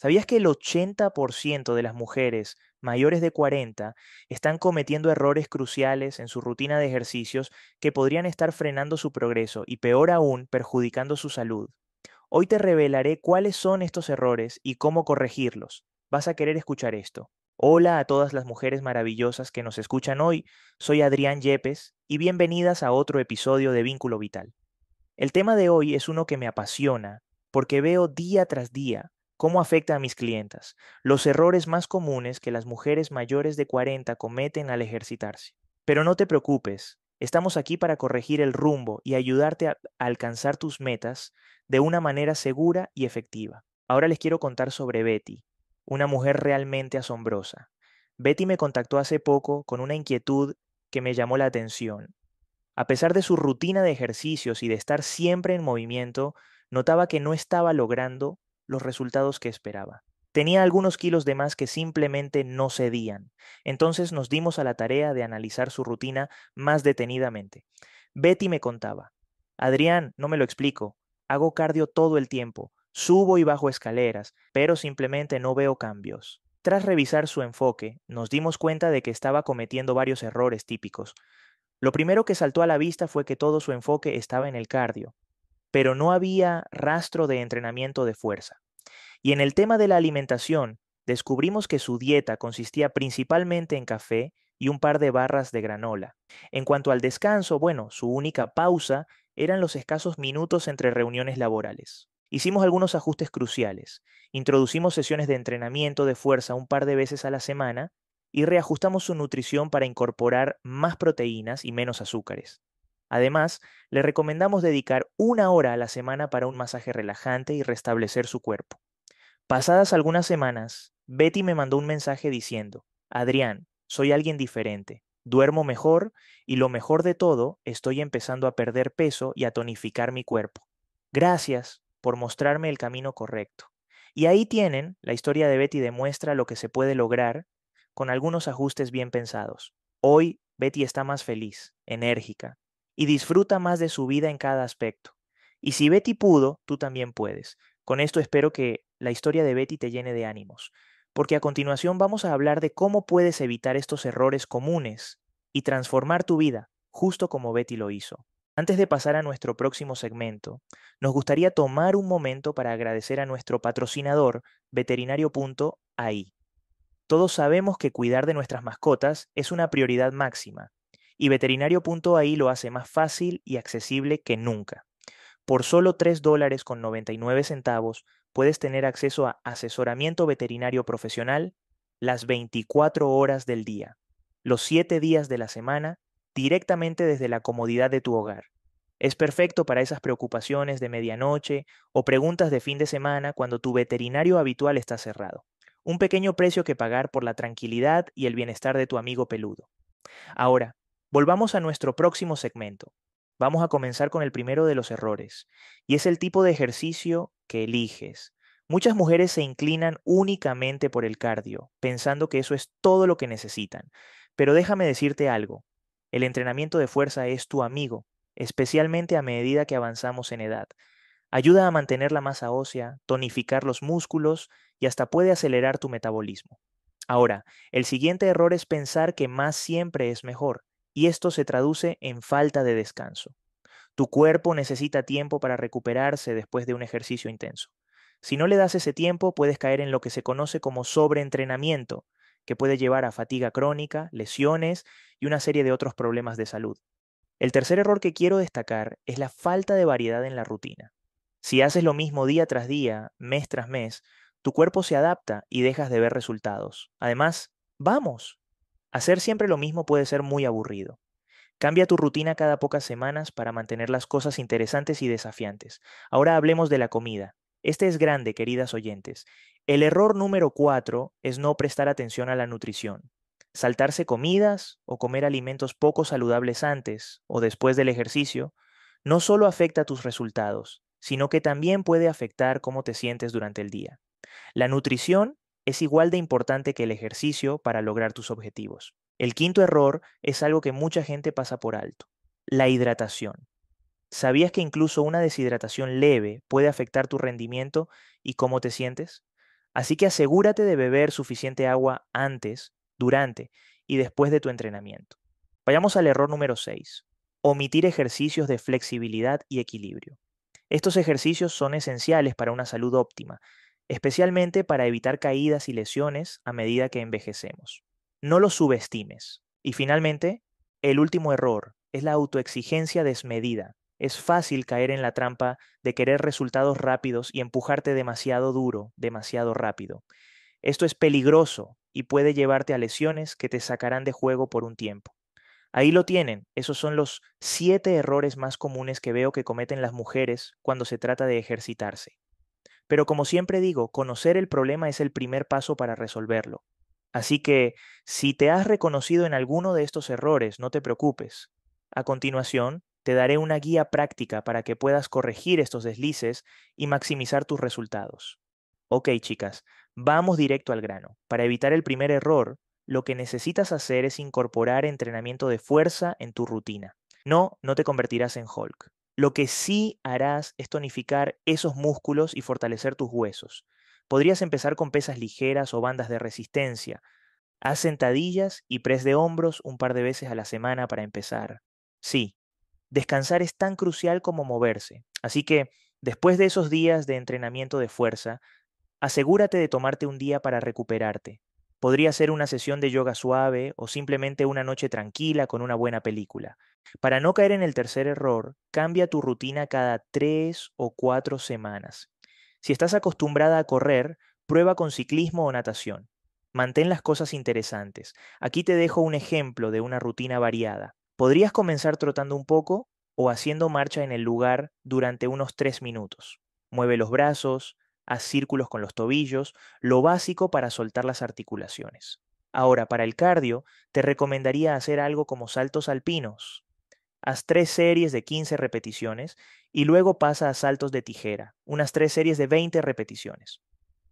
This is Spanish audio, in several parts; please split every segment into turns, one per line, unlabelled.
¿Sabías que el 80% de las mujeres mayores de 40 están cometiendo errores cruciales en su rutina de ejercicios que podrían estar frenando su progreso y peor aún perjudicando su salud? Hoy te revelaré cuáles son estos errores y cómo corregirlos. Vas a querer escuchar esto. Hola a todas las mujeres maravillosas que nos escuchan hoy. Soy Adrián Yepes y bienvenidas a otro episodio de Vínculo Vital. El tema de hoy es uno que me apasiona porque veo día tras día ¿Cómo afecta a mis clientas? Los errores más comunes que las mujeres mayores de 40 cometen al ejercitarse. Pero no te preocupes, estamos aquí para corregir el rumbo y ayudarte a alcanzar tus metas de una manera segura y efectiva. Ahora les quiero contar sobre Betty, una mujer realmente asombrosa. Betty me contactó hace poco con una inquietud que me llamó la atención. A pesar de su rutina de ejercicios y de estar siempre en movimiento, notaba que no estaba logrando los resultados que esperaba. Tenía algunos kilos de más que simplemente no cedían. Entonces nos dimos a la tarea de analizar su rutina más detenidamente. Betty me contaba, Adrián, no me lo explico, hago cardio todo el tiempo, subo y bajo escaleras, pero simplemente no veo cambios. Tras revisar su enfoque, nos dimos cuenta de que estaba cometiendo varios errores típicos. Lo primero que saltó a la vista fue que todo su enfoque estaba en el cardio pero no había rastro de entrenamiento de fuerza. Y en el tema de la alimentación, descubrimos que su dieta consistía principalmente en café y un par de barras de granola. En cuanto al descanso, bueno, su única pausa eran los escasos minutos entre reuniones laborales. Hicimos algunos ajustes cruciales. Introducimos sesiones de entrenamiento de fuerza un par de veces a la semana y reajustamos su nutrición para incorporar más proteínas y menos azúcares. Además, le recomendamos dedicar una hora a la semana para un masaje relajante y restablecer su cuerpo. Pasadas algunas semanas, Betty me mandó un mensaje diciendo, Adrián, soy alguien diferente, duermo mejor y lo mejor de todo, estoy empezando a perder peso y a tonificar mi cuerpo. Gracias por mostrarme el camino correcto. Y ahí tienen, la historia de Betty demuestra lo que se puede lograr con algunos ajustes bien pensados. Hoy Betty está más feliz, enérgica, y disfruta más de su vida en cada aspecto. Y si Betty pudo, tú también puedes. Con esto espero que la historia de Betty te llene de ánimos, porque a continuación vamos a hablar de cómo puedes evitar estos errores comunes y transformar tu vida, justo como Betty lo hizo. Antes de pasar a nuestro próximo segmento, nos gustaría tomar un momento para agradecer a nuestro patrocinador, veterinario.ai. Todos sabemos que cuidar de nuestras mascotas es una prioridad máxima, y veterinario.ai lo hace más fácil y accesible que nunca. Por solo 3 dólares con 99 centavos puedes tener acceso a asesoramiento veterinario profesional las 24 horas del día, los 7 días de la semana, directamente desde la comodidad de tu hogar. Es perfecto para esas preocupaciones de medianoche o preguntas de fin de semana cuando tu veterinario habitual está cerrado. Un pequeño precio que pagar por la tranquilidad y el bienestar de tu amigo peludo. Ahora, Volvamos a nuestro próximo segmento. Vamos a comenzar con el primero de los errores, y es el tipo de ejercicio que eliges. Muchas mujeres se inclinan únicamente por el cardio, pensando que eso es todo lo que necesitan. Pero déjame decirte algo, el entrenamiento de fuerza es tu amigo, especialmente a medida que avanzamos en edad. Ayuda a mantener la masa ósea, tonificar los músculos y hasta puede acelerar tu metabolismo. Ahora, el siguiente error es pensar que más siempre es mejor y esto se traduce en falta de descanso. Tu cuerpo necesita tiempo para recuperarse después de un ejercicio intenso. Si no le das ese tiempo, puedes caer en lo que se conoce como sobreentrenamiento, que puede llevar a fatiga crónica, lesiones y una serie de otros problemas de salud. El tercer error que quiero destacar es la falta de variedad en la rutina. Si haces lo mismo día tras día, mes tras mes, tu cuerpo se adapta y dejas de ver resultados. Además, vamos, Hacer siempre lo mismo puede ser muy aburrido. Cambia tu rutina cada pocas semanas para mantener las cosas interesantes y desafiantes. Ahora hablemos de la comida. Este es grande, queridas oyentes. El error número cuatro es no prestar atención a la nutrición. Saltarse comidas o comer alimentos poco saludables antes o después del ejercicio no solo afecta tus resultados, sino que también puede afectar cómo te sientes durante el día. La nutrición es igual de importante que el ejercicio para lograr tus objetivos. El quinto error es algo que mucha gente pasa por alto, la hidratación. ¿Sabías que incluso una deshidratación leve puede afectar tu rendimiento y cómo te sientes? Así que asegúrate de beber suficiente agua antes, durante y después de tu entrenamiento. Vayamos al error número 6. Omitir ejercicios de flexibilidad y equilibrio. Estos ejercicios son esenciales para una salud óptima, especialmente para evitar caídas y lesiones a medida que envejecemos. No los subestimes. Y finalmente, el último error es la autoexigencia desmedida. Es fácil caer en la trampa de querer resultados rápidos y empujarte demasiado duro, demasiado rápido. Esto es peligroso y puede llevarte a lesiones que te sacarán de juego por un tiempo. Ahí lo tienen, esos son los siete errores más comunes que veo que cometen las mujeres cuando se trata de ejercitarse. Pero como siempre digo, conocer el problema es el primer paso para resolverlo. Así que, si te has reconocido en alguno de estos errores, no te preocupes. A continuación, te daré una guía práctica para que puedas corregir estos deslices y maximizar tus resultados. Ok, chicas, vamos directo al grano. Para evitar el primer error, lo que necesitas hacer es incorporar entrenamiento de fuerza en tu rutina. No, no te convertirás en Hulk. Lo que sí harás es tonificar esos músculos y fortalecer tus huesos. Podrías empezar con pesas ligeras o bandas de resistencia. Haz sentadillas y press de hombros un par de veces a la semana para empezar. Sí, descansar es tan crucial como moverse. Así que, después de esos días de entrenamiento de fuerza, asegúrate de tomarte un día para recuperarte. Podría ser una sesión de yoga suave o simplemente una noche tranquila con una buena película. Para no caer en el tercer error, cambia tu rutina cada tres o cuatro semanas. Si estás acostumbrada a correr, prueba con ciclismo o natación. Mantén las cosas interesantes. Aquí te dejo un ejemplo de una rutina variada. Podrías comenzar trotando un poco o haciendo marcha en el lugar durante unos tres minutos. Mueve los brazos, haz círculos con los tobillos, lo básico para soltar las articulaciones. Ahora, para el cardio, te recomendaría hacer algo como saltos alpinos. Haz tres series de 15 repeticiones y luego pasa a saltos de tijera, unas tres series de 20 repeticiones.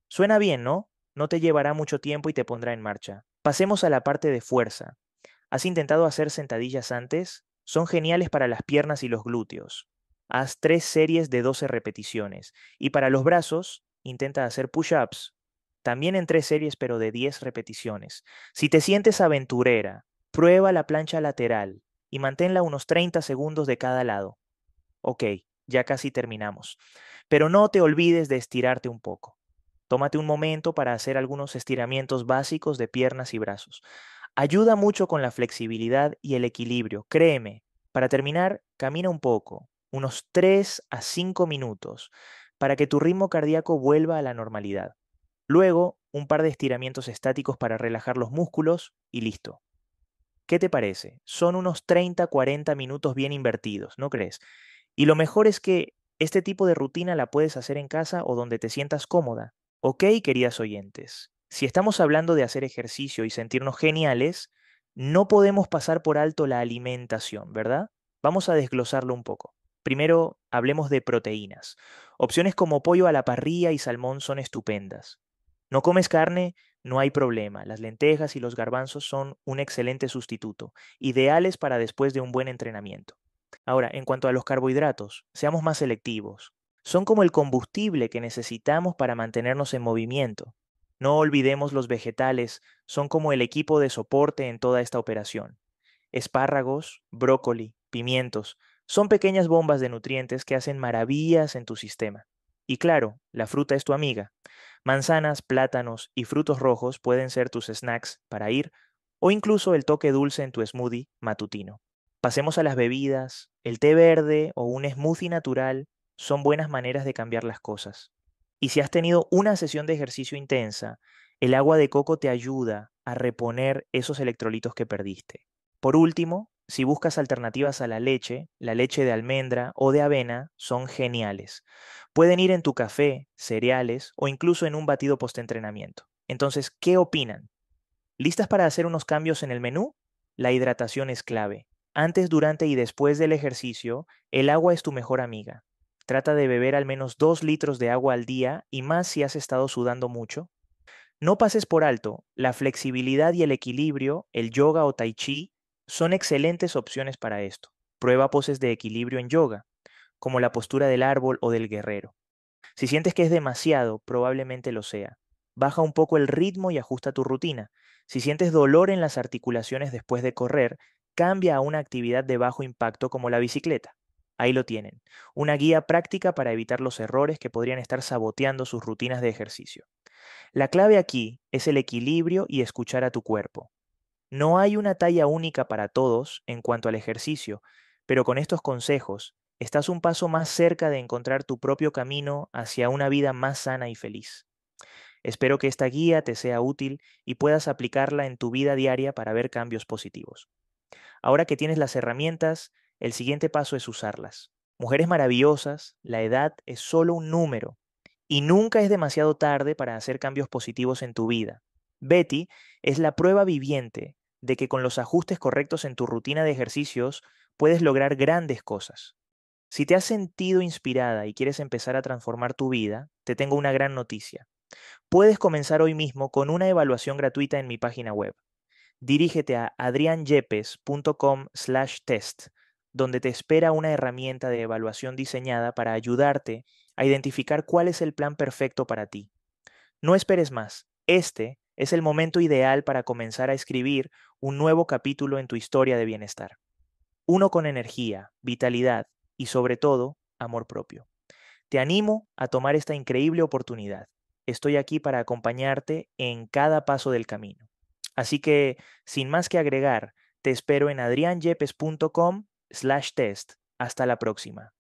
Suena bien, ¿no? No te llevará mucho tiempo y te pondrá en marcha. Pasemos a la parte de fuerza. ¿Has intentado hacer sentadillas antes? Son geniales para las piernas y los glúteos. Haz tres series de 12 repeticiones. Y para los brazos, intenta hacer push-ups, también en tres series pero de 10 repeticiones. Si te sientes aventurera, prueba la plancha lateral y manténla unos 30 segundos de cada lado. Ok, ya casi terminamos. Pero no te olvides de estirarte un poco. Tómate un momento para hacer algunos estiramientos básicos de piernas y brazos. Ayuda mucho con la flexibilidad y el equilibrio, créeme. Para terminar, camina un poco, unos 3 a 5 minutos para que tu ritmo cardíaco vuelva a la normalidad. Luego, un par de estiramientos estáticos para relajar los músculos y listo. ¿Qué te parece? Son unos 30-40 minutos bien invertidos, ¿no crees? Y lo mejor es que este tipo de rutina la puedes hacer en casa o donde te sientas cómoda. Ok, queridas oyentes, si estamos hablando de hacer ejercicio y sentirnos geniales, no podemos pasar por alto la alimentación, ¿verdad? Vamos a desglosarlo un poco. Primero, hablemos de proteínas. Opciones como pollo a la parrilla y salmón son estupendas. ¿No comes carne? No hay problema. Las lentejas y los garbanzos son un excelente sustituto, ideales para después de un buen entrenamiento. Ahora, en cuanto a los carbohidratos, seamos más selectivos. Son como el combustible que necesitamos para mantenernos en movimiento. No olvidemos los vegetales, son como el equipo de soporte en toda esta operación. Espárragos, brócoli, pimientos, son pequeñas bombas de nutrientes que hacen maravillas en tu sistema. Y claro, la fruta es tu amiga. Manzanas, plátanos y frutos rojos pueden ser tus snacks para ir o incluso el toque dulce en tu smoothie matutino. Pasemos a las bebidas. El té verde o un smoothie natural son buenas maneras de cambiar las cosas. Y si has tenido una sesión de ejercicio intensa, el agua de coco te ayuda a reponer esos electrolitos que perdiste. Por último, si buscas alternativas a la leche, la leche de almendra o de avena son geniales. Pueden ir en tu café, cereales o incluso en un batido postentrenamiento. Entonces, ¿qué opinan? ¿Listas para hacer unos cambios en el menú? La hidratación es clave. Antes, durante y después del ejercicio, el agua es tu mejor amiga. Trata de beber al menos 2 litros de agua al día y más si has estado sudando mucho. No pases por alto, la flexibilidad y el equilibrio, el yoga o tai chi, son excelentes opciones para esto. Prueba poses de equilibrio en yoga, como la postura del árbol o del guerrero. Si sientes que es demasiado, probablemente lo sea. baja un poco el ritmo y ajusta tu rutina. Si sientes dolor en las articulaciones después de correr, cambia a una actividad de bajo impacto como la bicicleta. Ahí lo tienen, una guía práctica para evitar los errores que podrían estar saboteando sus rutinas de ejercicio. La clave aquí es el equilibrio y escuchar a tu cuerpo. No hay una talla única para todos en cuanto al ejercicio, pero con estos consejos estás un paso más cerca de encontrar tu propio camino hacia una vida más sana y feliz. Espero que esta guía te sea útil y puedas aplicarla en tu vida diaria para ver cambios positivos. Ahora que tienes las herramientas, el siguiente paso es usarlas. Mujeres maravillosas, la edad es solo un número y nunca es demasiado tarde para hacer cambios positivos en tu vida. Betty es la prueba viviente de que con los ajustes correctos en tu rutina de ejercicios puedes lograr grandes cosas. Si te has sentido inspirada y quieres empezar a transformar tu vida, te tengo una gran noticia. Puedes comenzar hoy mismo con una evaluación gratuita en mi página web. Dirígete a adrianyepes.com/test, donde te espera una herramienta de evaluación diseñada para ayudarte a identificar cuál es el plan perfecto para ti. No esperes más. Este es el momento ideal para comenzar a escribir un nuevo capítulo en tu historia de bienestar. Uno con energía, vitalidad y sobre todo amor propio. Te animo a tomar esta increíble oportunidad. Estoy aquí para acompañarte en cada paso del camino. Así que, sin más que agregar, te espero en adrianyepes.com slash test. Hasta la próxima.